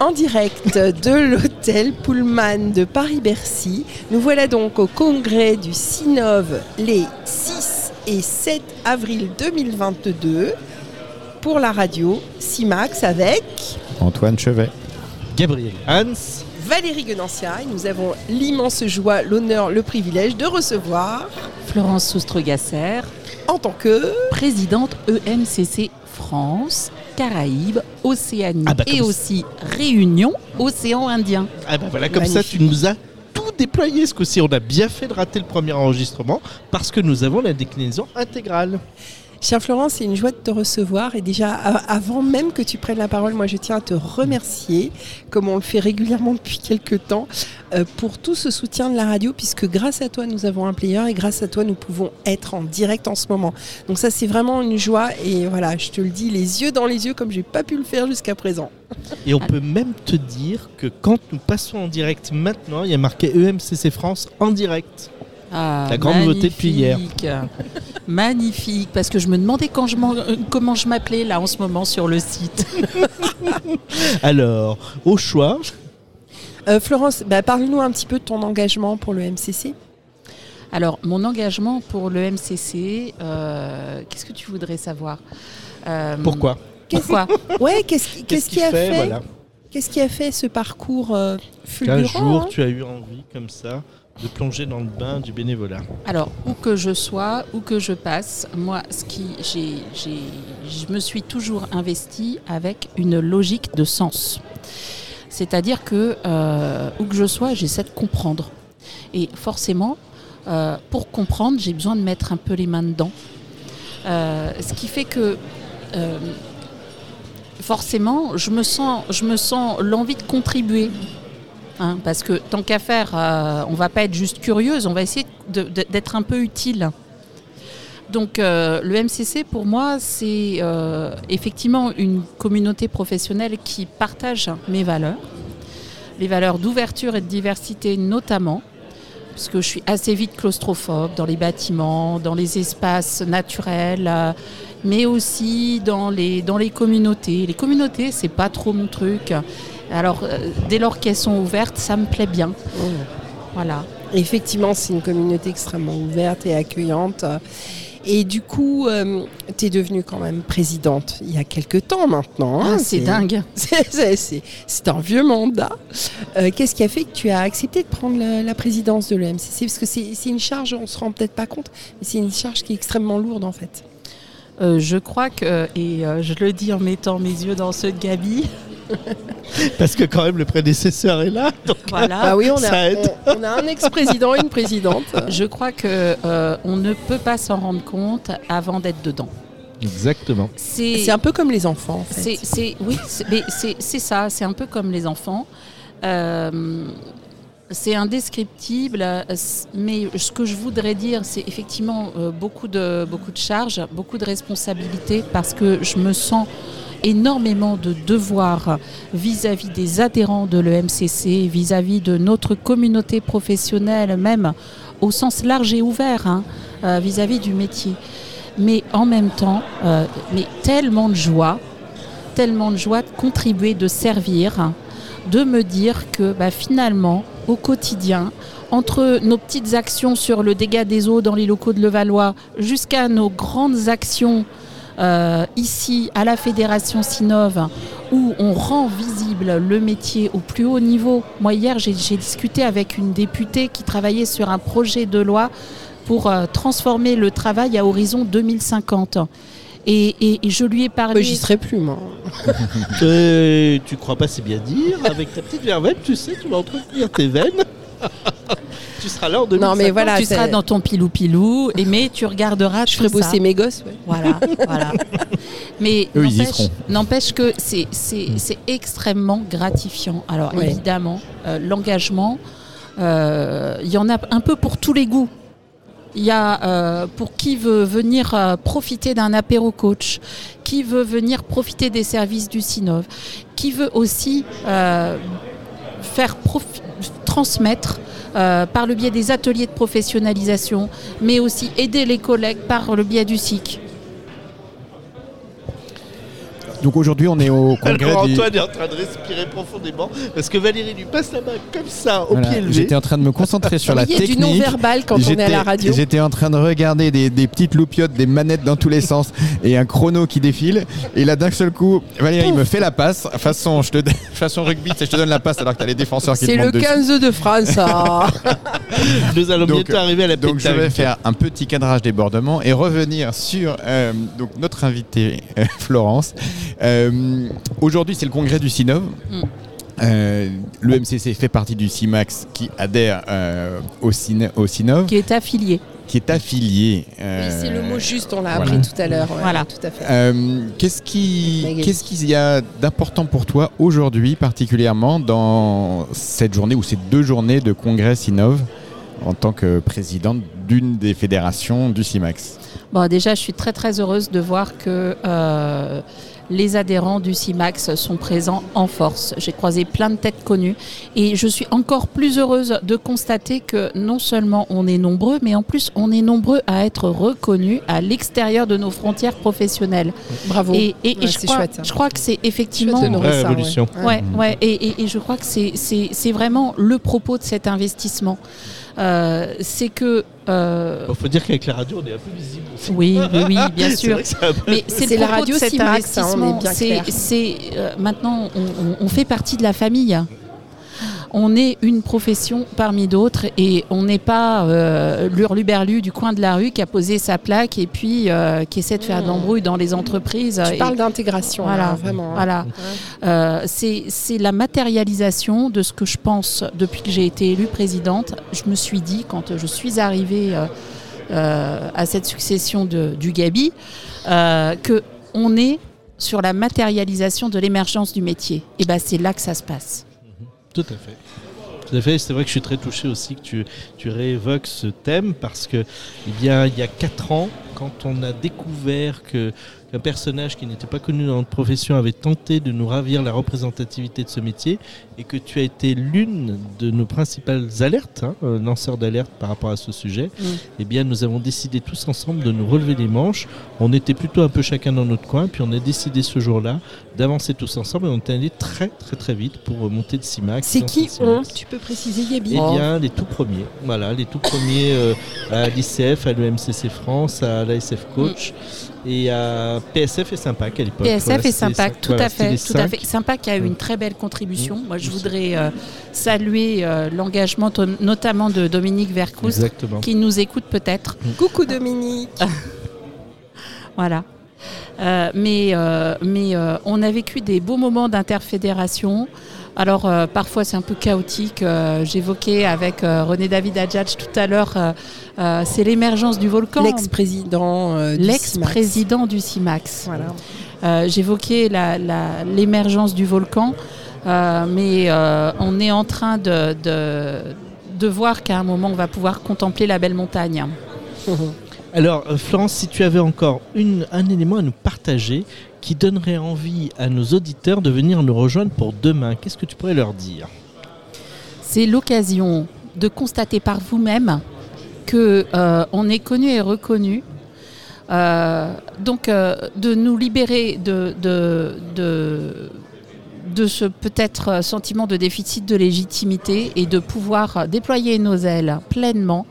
en direct de l'hôtel Pullman de Paris-Bercy. Nous voilà donc au congrès du CINOV les 6 et 7 avril 2022 pour la radio CIMAX avec Antoine Chevet. Gabriel Hans. Valérie Guenancia et nous avons l'immense joie, l'honneur, le privilège de recevoir Florence Soustregasser, en tant que présidente EMCC France, Caraïbes, Océanie Ah bah, et aussi Réunion, Océan Indien. Ah bah voilà, comme ça tu nous as tout déployé ce coup-ci. On a bien fait de rater le premier enregistrement parce que nous avons la déclinaison intégrale. Chère Florence, c'est une joie de te recevoir et déjà avant même que tu prennes la parole, moi je tiens à te remercier, comme on le fait régulièrement depuis quelques temps, euh, pour tout ce soutien de la radio, puisque grâce à toi nous avons un player et grâce à toi nous pouvons être en direct en ce moment. Donc ça c'est vraiment une joie et voilà, je te le dis les yeux dans les yeux comme j'ai pas pu le faire jusqu'à présent. Et on peut même te dire que quand nous passons en direct maintenant, il y a marqué EMCC France en direct. Ah, La grande nouveauté depuis hier. magnifique. Magnifique, parce que je me demandais quand je m'en- euh, comment je m'appelais là en ce moment sur le site. Alors, au choix, Euh, Florence, bah, parle-nous un petit peu de ton engagement pour le MCC. Alors, mon engagement pour le MCC, euh, qu'est-ce que tu voudrais savoir? Euh, pourquoi? Pourquoi? Ouais, qu'est-ce qui, a fait, voilà. qu'est-ce qui a fait ce parcours euh, Qu'un fulgurant jour hein? tu as eu envie comme ça de plonger dans le bain du bénévolat. Alors, où que je sois, où que je passe, moi, ce qui, j'ai, je me suis toujours investie avec une logique de sens. C'est-à-dire que euh, où que je sois, j'essaie de comprendre. Et forcément, euh, pour comprendre, j'ai besoin de mettre un peu les mains dedans. Euh, ce qui fait que forcément, je me sens l'envie de contribuer. Hein, parce que tant qu'à faire, euh, on va pas être juste curieuse, on va essayer d'être un peu utile. Donc euh, le MCC pour moi c'est euh, effectivement une communauté professionnelle qui partage mes valeurs, les valeurs d'ouverture et de diversité notamment, parce que je suis assez vite claustrophobe dans les bâtiments, dans les espaces naturels, euh, mais aussi dans les, dans les communautés. Les communautés c'est pas trop mon truc. Alors euh, dès lors qu'elles sont ouvertes, ça me plaît bien. Voilà. Effectivement, c'est une communauté extrêmement ouverte et accueillante. Et du coup, tu es devenue quand même présidente il y a quelques temps maintenant. hein. Ah, c'est dingue. C'est- un vieux mandat. Euh, Qu'est-ce qui a fait que tu as accepté de prendre la, la présidence de l'EMCC Parce que c'est une charge, on se rend peut-être pas compte, mais c'est une charge qui est extrêmement lourde en fait. Euh, je crois que, et euh, je le dis en mettant mes yeux dans ceux de Gabi, Parce que quand même le prédécesseur est là. donc- voilà. Ah oui, on ça a, aide. on, on a un ex-président et une présidente. Je crois que euh, on ne peut pas s'en rendre compte avant d'être dedans. Exactement. C'est, un peu comme les enfants en fait. c'est, oui, c'est, mais c'est, c'est ça. C'est un peu comme les enfants. Euh, c'est indescriptible, euh, mais ce que je voudrais dire, c'est effectivement beaucoup de beaucoup de charges, beaucoup de responsabilités, parce que je me sens énormément de devoirs vis-à-vis des adhérents de l'EMCC, vis-à-vis de notre communauté professionnelle, même au sens large et ouvert, hein, euh, vis-à-vis du métier. Mais en même temps, euh, tellement de joie, tellement de joie de contribuer, de servir, de me dire que bah, finalement, au quotidien, entre nos petites actions sur le dégât des eaux dans les locaux de Levallois, jusqu'à nos grandes actions euh, ici à la Fédération Sinov, où on rend visible le métier au plus haut niveau. Moi, hier, j'ai discuté avec une députée qui travaillait sur un projet de loi pour euh, transformer le travail à horizon 2050. Et, et- et je lui ai parlé. Moi, J'y serais plus moi. Tu crois pas c'est bien dire Avec ta petite verveine, tu sais, tu vas entretenir tes veines. tu seras là en 2050. Non mais voilà, tu seras dans ton pilou-pilou, et mais tu regarderas je tout ça. bosser mes gosses. ouais. Voilà, voilà. Mais n'empêche- que c'est c'est- c'est extrêmement gratifiant. Alors Ouais. évidemment, euh, l'engagement, euh, il y en a un peu pour tous les goûts. Il y a euh, pour qui veut venir euh, profiter d'un apéro coach, qui veut venir profiter des services du Sinov, qui veut aussi euh, faire transmettre euh, par le biais des ateliers de professionnalisation, mais aussi aider les collègues par le biais du SIC. Donc aujourd'hui, on est au congrès Alors du- Antoine est en train de respirer profondément parce que Valérie lui passe la main comme ça, au Voilà, pied levé. J'étais en train de me concentrer sur la Il y a du technique. non-verbal quand on est à la radio. J'étais en train de regarder des, des petites loupiottes, des manettes dans tous les sens et un chrono qui défile. Et là, d'un seul coup, Valérie me fait la passe. Façon, je te, façon rugby, c'est je te donne la passe alors que t'as les défenseurs qui te C'est le montent dessus. 15 de France. ça. Nous allons Donc, bientôt arriver à la Donc je vais faire un petit cadrage débordement et revenir sur euh, donc notre invitée euh, Florence. Euh, Aujourd'hui c'est le congrès du CINOV. Mm. Euh, le MCC fait partie du CIMAX qui adhère euh, au, Cine- au CINOV, qui est affilié. qui est affilié. Oui, euh, c'est le mot juste, on l'a voilà. appris tout à l'heure. ouais, Voilà. Tout à fait. euh, Qu'est-ce qu'il y a d'important pour toi aujourd'hui, particulièrement dans cette journée ou ces deux journées de congrès Sinov en tant que présidente d'une des fédérations du CIMAX Bon, déjà, je suis très très heureuse de voir que euh, les adhérents du CIMAX sont présents en force. J'ai croisé plein de têtes connues et je suis encore plus heureuse de constater que non seulement on est nombreux, mais en plus on est nombreux à être reconnus à l'extérieur de nos frontières professionnelles. Bravo. Et, et- et Ouais, je, c'est crois, chouette, je crois que c'est effectivement une vraie ça, révolution. ouais. Ouais, ouais, et, et- et je crois que c'est vraiment le propos de cet investissement. Euh, c'est que. euh, Il faut dire qu'avec la radio, on est un peu visible. aussi. oui, oui, oui, bien C'est sûr. c'est un Mais c'est C'est la radio hein, on est investissement. bien C'est- clair. c'est, euh, maintenant, on, on- on fait partie de la famille. On est une profession parmi d'autres et on n'est pas euh, l'hurluberlu du coin de la rue qui a posé sa plaque et puis euh, qui essaie de faire de l'embrouille dans les entreprises. Tu Et- parles d'intégration, Voilà. là, vraiment. hein. Voilà. Euh, c'est la matérialisation de ce que je pense depuis que j'ai été élue présidente. Je me suis dit, quand je suis arrivée euh, à cette succession de, du Gabi, que on est sur la matérialisation de l'émergence du métier. Et ben c'est là que ça se passe. Tout à fait. Tout à fait. C'est vrai que je suis très touché aussi que tu, tu réévoques ce thème parce que, eh il y a quatre ans, quand on a découvert que qu'un personnage qui n'était pas connu dans notre profession avait tenté de nous ravir la représentativité de ce métier et que tu as été l'une de nos principales alertes, hein, euh, lanceurs d'alerte par rapport à ce sujet, Mm. eh bien, nous avons décidé tous ensemble de nous relever les manches. On était plutôt un peu chacun dans notre coin, puis on a décidé ce jour-là d'avancer tous ensemble et on est allé très très très vite pour monter de CIMAX. C'est qui on. Tu peux préciser, Gabi Eh bien, les tout premiers. Voilà, les tout premiers euh, à l'ICF, à l'EMCC France, à l'ASF Coach et à PSF et Sympac à l'époque. PSF Voilà, et Sympac, tout voilà, à fait, tout à fait. Sympac a eu Mm. une très belle contribution. Mm. Moi, je voudrais euh, saluer euh, l'engagement notamment de Dominique Exactement. qui nous écoute peut-être. Coucou Dominique. Voilà. Euh, mais euh, mais euh, on a vécu des beaux moments d'interfédération. Alors euh, parfois c'est un peu chaotique. Euh, J'évoquais avec euh, René David Adjadj tout à l'heure, c'est l'émergence du volcan. L'ex-président du L'ex-président du CIMAX. Voilà. J'évoquais l'émergence du volcan, mais on est en train de, de, de voir qu'à un moment on va pouvoir contempler la belle montagne. Alors, Florence, si tu avais encore une- un élément à nous partager qui donnerait envie à nos auditeurs de venir nous rejoindre pour demain, qu'est-ce que tu pourrais leur dire? C'est l'occasion de constater par vous-même que euh, on est connu et reconnu. Euh, donc euh, de nous libérer de, ce peut-être sentiment de déficit de légitimité et de pouvoir déployer nos ailes pleinement,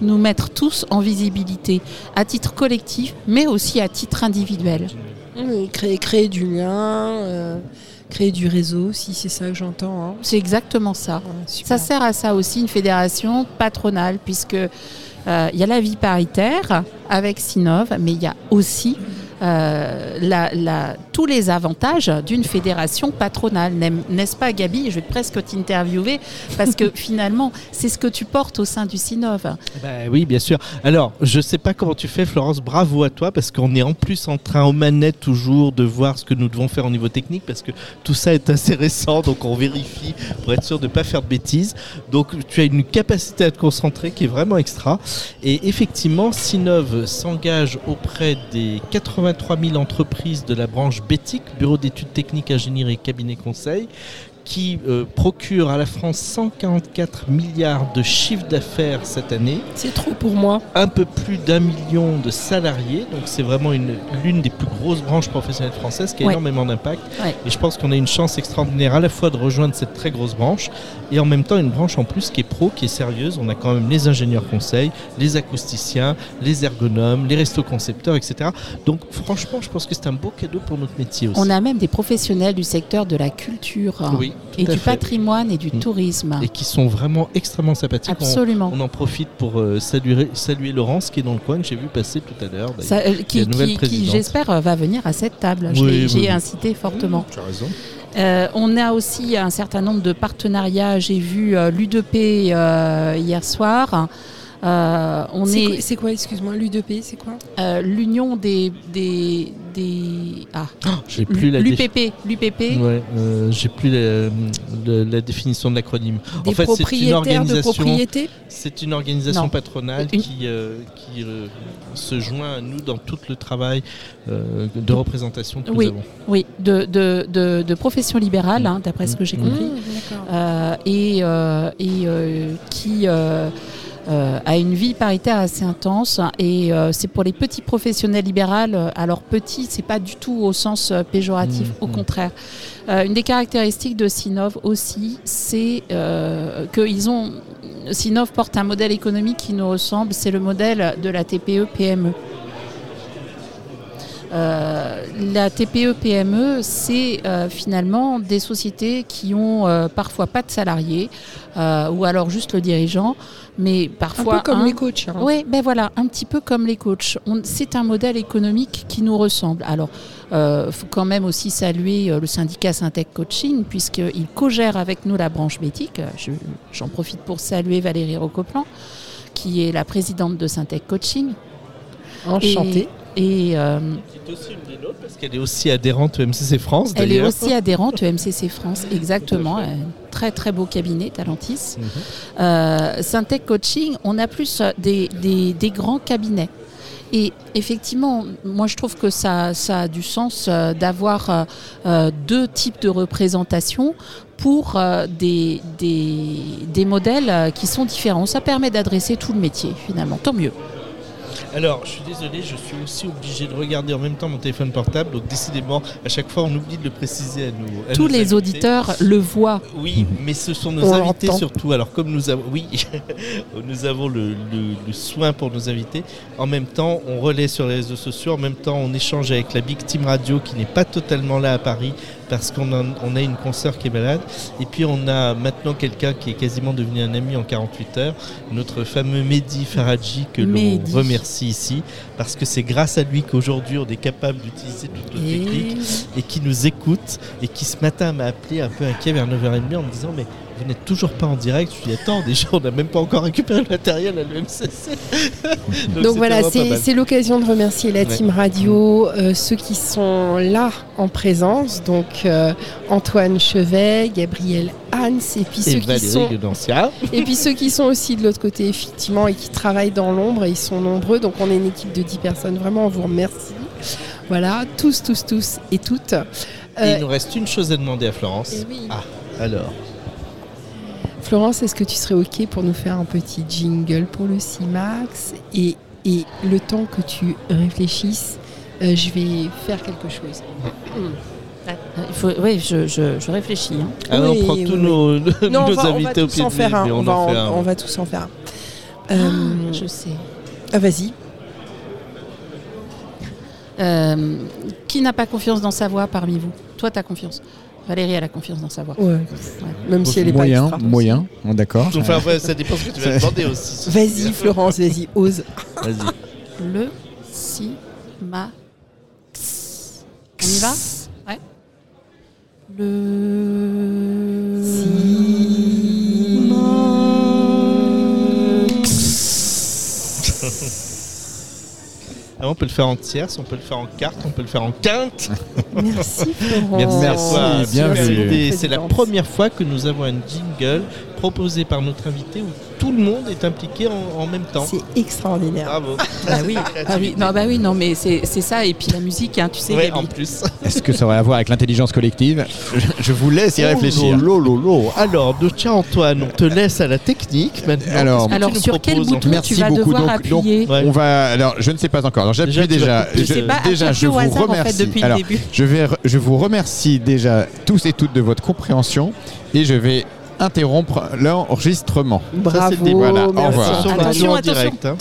nous mettre tous en visibilité à titre collectif, mais aussi à titre individuel. Créer, créer du lien, euh, créer du réseau, si c'est ça que j'entends. hein. C'est exactement ça. Ouais. Ça sert à ça aussi une fédération patronale, puisque euh, il y a la vie paritaire avec Sinov, mais il y a aussi euh, la- la- tous les avantages d'une fédération patronale. N'est-ce pas, Gabi? Je vais presque t'interviewer parce que finalement, c'est ce que tu portes au sein du Sinov. Bah oui, bien sûr. Alors, je sais pas comment tu fais, Florence. Bravo à toi, parce qu'on est en plus en train, aux manettes toujours, de voir ce que nous devons faire au niveau technique, parce que tout ça est assez récent, donc on vérifie pour être sûr de ne pas faire de bêtises. Donc, tu as une capacité à te concentrer qui est vraiment extra. Et effectivement, Sinov s'engage auprès des 83 000 entreprises de la branche BETIC, Bureau d'études techniques, ingénierie et cabinet conseil qui euh, procure à la France 144 milliards de chiffre d'affaires cette année, C'est trop pour moi. un peu plus d'un million de salariés, donc c'est vraiment une- l'une des plus grosses branches professionnelles françaises qui a Ouais. énormément d'impact. Ouais. Et je pense qu'on a une chance extraordinaire à la fois de rejoindre cette très grosse branche et en même temps une branche en plus qui est pro, qui est sérieuse. On a quand même les ingénieurs conseils, les acousticiens, les ergonomes, les restos-concepteurs, etc. Donc franchement, je pense que c'est un beau cadeau pour notre métier aussi. On a même des professionnels du secteur de la culture Oui, et du fait. patrimoine et du Mm. tourisme. Et qui sont vraiment extrêmement sympathiques. Absolument. On, en profite pour euh, saluer, saluer Laurence qui est dans le coin que j'ai vu passer tout à l'heure. euh, qui, nouvelle qui- qui, présidente. j'espère, euh, va venir à cette table. Oui, oui, J'ai oui. incité fortement. Tu as raison. Euh, on a aussi un certain nombre de partenariats. J'ai vu euh, l'U2P euh, hier soir. Euh, on C'est est, quoi- C'est quoi, excuse-moi, l'U2P, c'est quoi? Euh, l'union des, des, des ah, J'ai plus la l'UPP, l'UPP, Ouais, euh, j'ai plus la, définition de l'acronyme. En fait, c'est une organisation. C'est une organisation Non. patronale Une- qui, euh, qui euh, se joint à nous dans tout le travail euh, de représentation que Oui. nous avons. oui, de, de, de, de profession libérale, hein, d'après ce que j'ai Mmh. compris. Mmh, euh, et, euh, et euh, qui euh, euh, a une vie paritaire assez intense. Et euh, c'est pour les petits professionnels libéraux. Alors petit, c'est pas du tout au sens euh, péjoratif, Mmh, au mmh. contraire. Euh, une des caractéristiques de Sinov aussi, c'est euh, qu'ils ont Sinov porte un modèle économique qui nous ressemble. C'est le modèle de la TPE PME. Euh, la TPE PME, c'est euh, finalement des sociétés qui ont euh, parfois pas de salariés ou alors juste le dirigeant, mais Un parfois peu comme un- les coachs. hein. oui, ben voilà, un petit peu comme les coachs. On- C'est un modèle économique qui nous ressemble. Alors, il faut quand même aussi saluer le syndicat Syntec Coaching, puisqu'il co-gère avec nous la branche métique. Je- J'en profite pour saluer Valérie Rocoplan, qui est la présidente de Syntec Coaching. Enchantée. Et euh, Qui est aussi une des nôtres parce qu'elle est aussi adhérente au MCC France elle est aussi adhérente au MCC France, exactement. Très très beau cabinet, Talentis. Euh, Syntec Coaching, on a plus euh, des, des- des grands cabinets. Et effectivement, moi je trouve que ça, ça a du sens euh, d'avoir deux types de représentation pour des, des, des modèles qui sont différents. Ça permet d'adresser tout le métier finalement, tant mieux. Alors, je suis désolé, je suis aussi obligé de regarder en même temps mon téléphone portable. Donc, décidément, à chaque fois, on oublie de le préciser à nous. à Tous les invités. auditeurs le voient. Oui, mais ce sont nos On invités l'entend. surtout. Alors comme nous avons, oui, nous avons le, le- le soin pour nos invités. En même temps, on relaie sur les réseaux sociaux. En même temps, on échange avec la Big Team Radio qui n'est pas totalement là à Paris parce qu'on a, on a une consoeur qui est malade. Et puis on a maintenant quelqu'un qui est quasiment devenu un ami en 48 heures, notre fameux Mehdi Faradji que l'on remercie ici parce que c'est grâce à lui qu'aujourd'hui on est capable d'utiliser toute notre Et- technique et qui nous écoute et qui ce matin m'a appelé un peu inquiet vers 9h30 en me disant mais vous n'êtes toujours pas en direct. Je lui dis attends déjà on n'a même pas encore récupéré le matériel à l'EMCC. Donc voilà, c'est l'occasion de remercier la Ouais. team radio, euh, ceux qui sont là en présence, donc euh, Antoine Chevet, Gabriel Hans, et puis Et ceux qui sont et puis ceux qui sont aussi de l'autre côté effectivement et qui travaillent dans l'ombre, et ils sont nombreux, donc on est une équipe de 10 personnes. Vraiment, on vous remercie. Voilà, tous, tous, tous et toutes. Et Euh, il nous reste une chose à demander à Florence. oui. Ah, alors. Florence, est-ce que tu serais OK pour nous faire un petit jingle pour le CIMAX et, et le temps que tu réfléchisses, euh, je vais faire quelque chose. Il faut, oui, je, je- je réfléchis. hein. Ah, Oui, on prend oui, tous oui. nos, Non, on nos va, on va invités au tous pied en de faire un. On on, va, en fait on- un. on va tous en faire un. Euh, Je sais. ah, Vas-y. Euh, qui n'a pas confiance dans sa voix parmi vous? Toi, tu as confiance. Valérie, elle a confiance dans sa voix. Ouais. Même si elle est moyen, pas extra. moyen, bon, d'accord. Enfin, ouais, ça dépend ce que tu vas demander aussi. Vas-y, Florence, vas-y, ose. Vas-y. Le si ma On y va? Ouais. Le le faire en tierce, on peut le faire en quarte, on peut le faire en quinte. Merci, Florence. Merci, à toi. bienvenue. C'est la première fois que nous avons un jingle proposé par notre invité où le monde est impliqué en, en même temps. C'est extraordinaire. Bravo. Bah oui, ah oui, non, bah oui, non, mais c'est c'est ça. Et puis la musique, hein, tu sais, Ouais, en plus. Est-ce que ça aurait à voir avec l'intelligence collective je, vous laisse y réfléchir. Oh, lolo, lolo. Alors, donc, tiens Antoine, on te laisse à la technique maintenant. Alors, que Alors tu nous sur quel bouton Merci tu vas beaucoup. devoir Donc- donc, appuyer Ouais. On va. Alors, je ne sais pas encore. Alors, j'appuie Déjà, déjà. Je sais pas, déjà, je vous hasard, en fait, remercie. le Alors, début. je vais, re- je vous remercie déjà tous et toutes de votre compréhension et je vais interrompre l'enregistrement. Bravo. début. Voilà, au revoir. Attention, Attention, en attention. direct. hein.